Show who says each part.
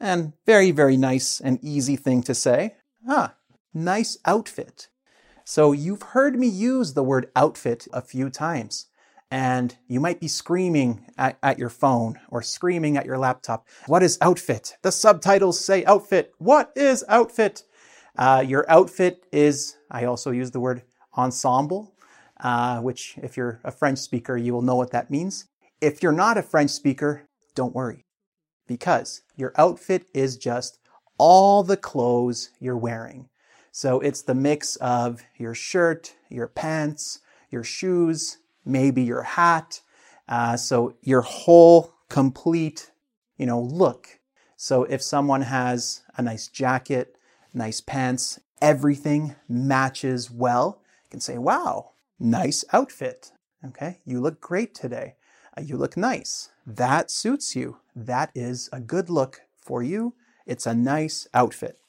Speaker 1: And very, very nice and easy thing to say. Ah, nice outfit. So you've heard me use the word outfit a few times. And you might be screaming at, at, your phone or screaming at your laptop. What is outfit? The subtitles say outfit. What is outfit? Uh, your outfit is, I also use the word ensemble, uh, which, if you're a French speaker, you will know what that means. If you're not a French speaker, don't worry, because your outfit is just all the clothes you're wearing. So it's the mix of your shirt, your pants, your shoes, maybe your hat. Uh, so your whole complete, you know, look. So if someone has a nice jacket, nice pants, everything matches well, you can say, wow, nice outfit. Okay, you look great today. Uh, you look nice. That suits you. That is a good look for you. It's a nice outfit.